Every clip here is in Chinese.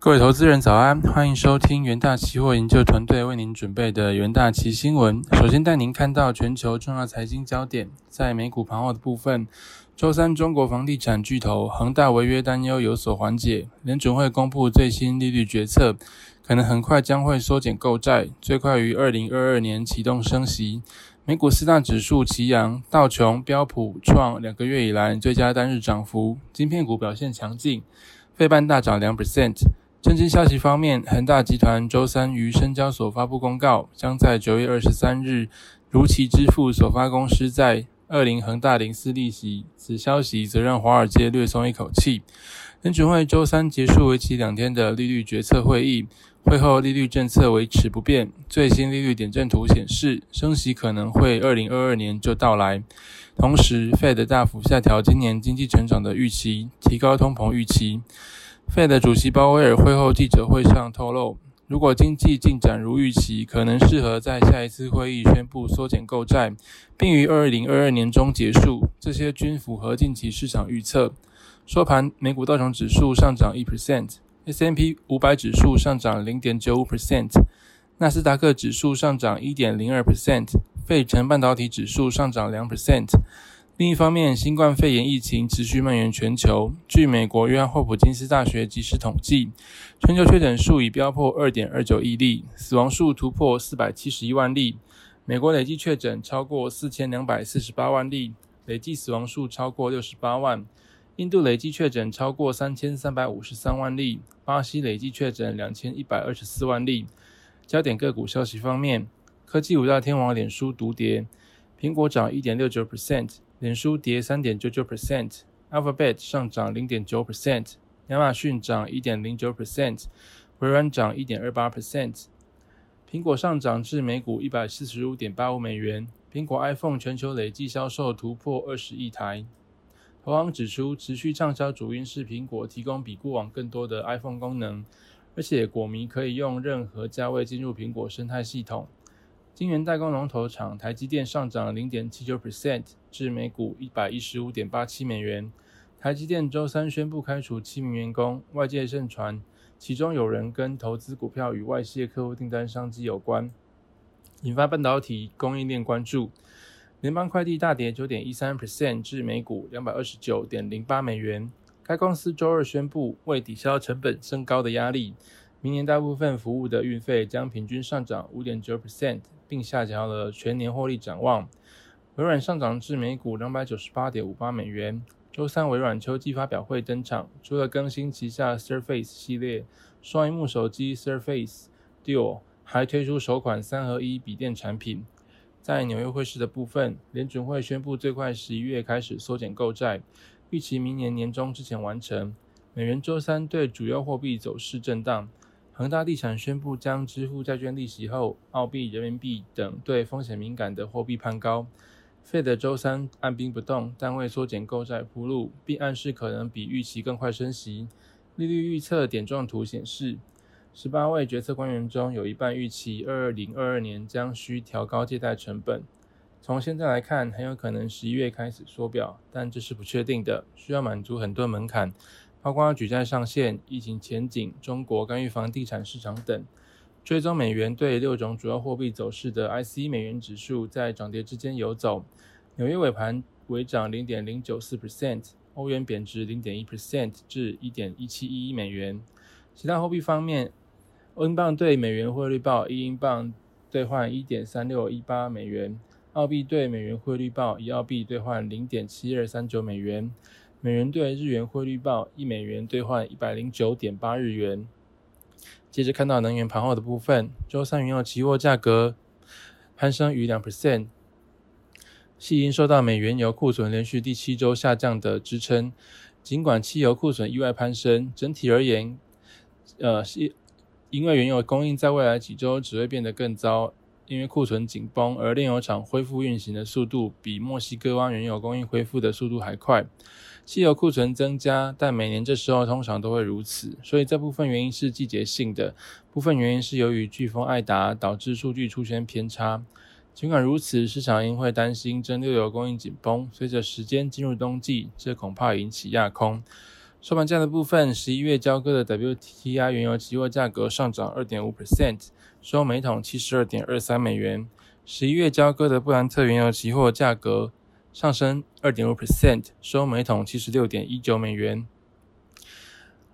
各位投资人早安，欢迎收听元大期货研究团队为您准备的元大期新闻。首先带您看到全球重要财经焦点，在美股盘后的部分，周三中国房地产巨头恒大违约担忧有所缓解，联准会公布最新利率决策，可能很快将会缩减购债，最快于二零二二年启动升息。美股四大指数齐扬，道琼、标普创两个月以来最佳单日涨幅，晶片股表现强劲，费半大涨两 percent。政经消息方面，恒大集团周三于深交所发布公告，将在九月二十三日如期支付首发公司在二零恒大零四利息。此消息则让华尔街略松一口气。联准会周三结束为期两天的利率决策会议，会后利率政策维持不变。最新利率点阵图显示，升息可能会二零二二年就到来。同时，Fed 大幅下调今年经济成长的预期，提高通膨预期。Fed 主席鲍威尔会后记者会上透露，如果经济进展如预期，可能适合在下一次会议宣布缩减购债，并于二零二二年中结束。这些均符合近期市场预测。收盘，美股道琼指数上涨一 percent，S&P 五百指数上涨零点九五 percent，纳斯达克指数上涨一点零二 percent，费城半导体指数上涨两 percent。另一方面，新冠肺炎疫情持续蔓延全球。据美国约翰霍普金斯大学即时统计，全球确诊数已飙破二点二九亿例，死亡数突破四百七十一万例。美国累计确诊超过四千两百四十八万例，累计死亡数超过六十八万。印度累计确诊超过三千三百五十三万例，巴西累计确诊两千一百二十四万例。焦点个股消息方面，科技五大天王脸书独跌，苹果涨一点六九 percent。脸书跌三点九九 percent，Alphabet 上涨零点九 percent，亚马逊涨一点零九 percent，微软涨一点二八 percent。苹果上涨至每股一百四十五点八五美元。苹果 iPhone 全球累计销售突破二十亿台。投行指出，持续畅销主因是苹果提供比过往更多的 iPhone 功能，而且果迷可以用任何价位进入苹果生态系统。晶圆代工龙头厂台积电上涨零点七九 percent 至每股一百一十五点八七美元。台积电周三宣布开除七名员工，外界盛传其中有人跟投资股票与外泄客户订单商机有关，引发半导体供应链关注。联邦快递大跌九点一三 percent 至每股两百二十九点零八美元。该公司周二宣布，为抵消成本升高的压力，明年大部分服务的运费将平均上涨五点九 percent。并下调了全年获利展望。微软上涨至每股两百九十八点五八美元。周三，微软秋季发表会登场，除了更新旗下 Surface 系列双荧幕手机 Surface Duo，还推出首款三合一笔电产品。在纽约会市的部分，联准会宣布最快十一月开始缩减购债，预期明年年中之前完成。美元周三对主要货币走势震荡。恒大地产宣布将支付债券利息后，澳币、人民币等对风险敏感的货币攀高。Fed 周三按兵不动，但为缩减购债铺路，并暗示可能比预期更快升息。利率预测点状图显示，十八位决策官员中有一半预期二零二二年将需调高借贷成本。从现在来看，很有可能十一月开始缩表，但这是不确定的，需要满足很多门槛。包括举债上限、疫情前景、中国干预房地产市场等。追踪美元对六种主要货币走势的 IC 美元指数在涨跌之间游走。纽约尾盘微涨零点零九四 percent，欧元贬值零点一 percent 至一点一七一一美元。其他货币方面，英镑对美元汇率报一英镑兑换一点三六一八美元，澳币对美元汇率报一澳币兑换零点七二三九美元。美元兑日元汇率报一美元兑换一百零九点八日元。接着看到能源盘后的部分，周三原油期货价格攀升逾两 percent，系因受到美原油库存连续第七周下降的支撑。尽管汽油库存意外攀升，整体而言，呃，是因为原油供应在未来几周只会变得更糟。因为库存紧绷，而炼油厂恢复运行的速度比墨西哥湾原油供应恢复的速度还快。汽油库存增加，但每年这时候通常都会如此，所以这部分原因是季节性的，部分原因是由于飓风艾达导致数据出现偏差。尽管如此，市场因会担心真六油供应紧绷，随着时间进入冬季，这恐怕引起亚空。收盘价的部分，十一月交割的 WTI 原油期货价格上涨二点五 percent，收每桶七十二点二三美元。十一月交割的布兰特原油期货价格上升二点五 percent，收每桶七十六点一九美元。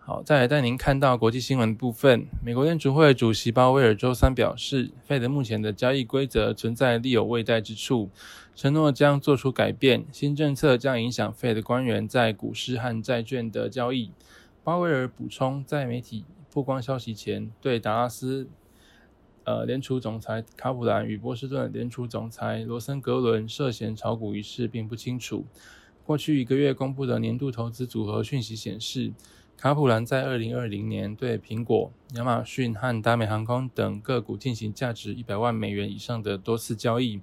好，再来带您看到国际新闻的部分。美国联储会主席鲍威尔周三表示，费德目前的交易规则存在利有未待之处，承诺将做出改变。新政策将影响费的官员在股市和债券的交易。鲍威尔补充，在媒体曝光消息前，对达拉斯呃联储总裁卡普兰与波士顿联储总裁罗森格伦涉嫌炒股一事并不清楚。过去一个月公布的年度投资组合讯息显示。卡普兰在二零二零年对苹果、亚马逊和达美航空等个股进行价值一百万美元以上的多次交易，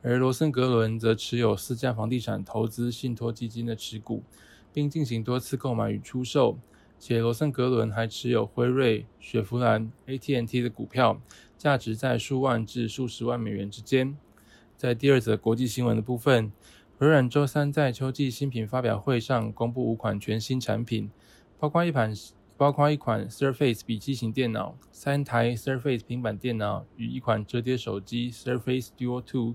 而罗森格伦则持有四家房地产投资信托基金的持股，并进行多次购买与出售。且罗森格伦还持有辉瑞、雪佛兰、AT&T 的股票，价值在数万至数十万美元之间。在第二则国际新闻的部分，微软周三在秋季新品发表会上公布五款全新产品。包括一款，包括一款 Surface 笔记型电脑、三台 Surface 平板电脑与一款折叠手机 Surface Duo 2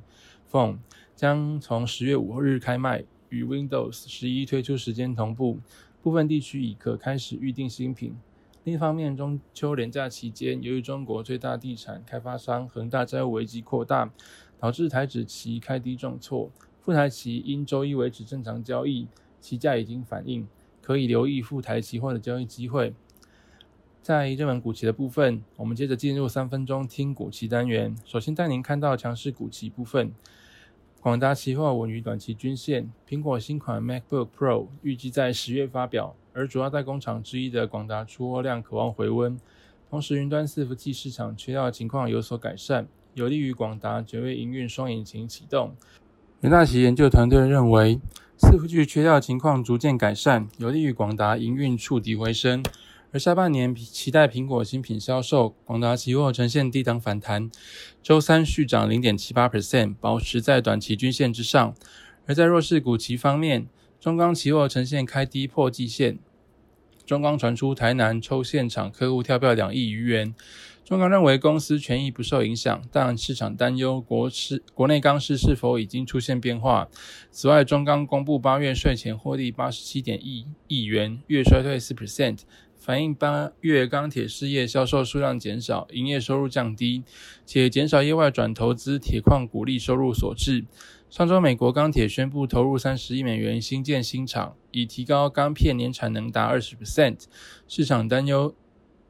Phone 将从十月五日开卖，与 Windows 十一推出时间同步。部分地区已可开始预定新品。另一方面，中秋连假期间，由于中国最大地产开发商恒大债务危机扩大，导致台指期开低重挫，副台期因周一维持正常交易，期价已经反映。可以留意赴台期货的交易机会。在热门股期的部分，我们接着进入三分钟听股期单元。首先带您看到强势股期部分，广达期货稳于短期均线。苹果新款 MacBook Pro 预计在十月发表，而主要代工厂之一的广达出货量渴望回温。同时，云端伺服器市场缺料情况有所改善，有利于广达九月营运双引擎启动。元大旗研究团队认为。伺服器缺料情况逐渐改善，有利于广达营运触底回升。而下半年期待苹果新品销售，广达期货呈现低档反弹，周三续涨零点七八 percent，保持在短期均线之上。而在弱势股期方面，中钢期货呈现开低破季线。中钢传出台南抽现场客户跳票两亿余元。中钢认为公司权益不受影响，但市场担忧国市国内钢市是否已经出现变化。此外，中钢公布八月税前获利八十七点一亿元，月衰退四 percent，反映八月钢铁事业销售数量减少，营业收入降低，且减少业外转投资铁矿股利收入所致。上周，美国钢铁宣布投入三十亿美元新建新厂，以提高钢片年产能达二十 percent，市场担忧。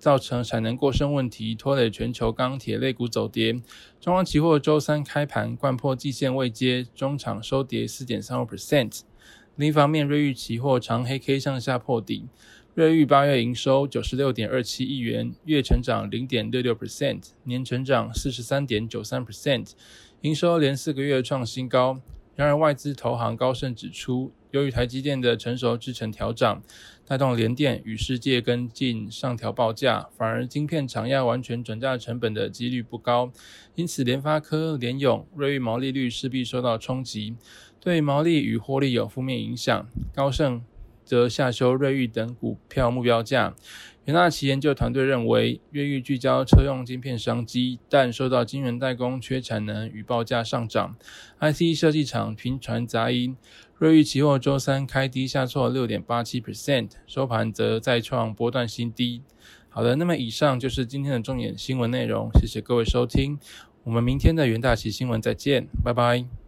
造成产能过剩问题，拖累全球钢铁类股走跌。中钢期货周三开盘贯破季线未接，中场收跌四点三五 percent。另一方面，瑞昱期货长黑 K 向下破底。瑞昱八月营收九十六点二七亿元，月成长零点六六 percent，年成长四十三点九三 percent，营收连四个月创新高。然而，外资投行高盛指出。由于台积电的成熟制程调涨，带动联电与世界跟进上调报价，反而晶片厂要完全转嫁成本的几率不高，因此联发科、联咏、瑞昱毛利率势必受到冲击，对毛利与获利有负面影响。高盛则下修瑞昱等股票目标价。元大旗研究团队认为，瑞昱聚焦车用晶片商机，但受到晶圆代工缺产能与报价上涨，IC 设计厂频传杂音。瑞昱期货周三开低下挫六点八七 percent，收盘则再创波段新低。好的，那么以上就是今天的重点新闻内容，谢谢各位收听，我们明天的元大旗新闻再见，拜拜。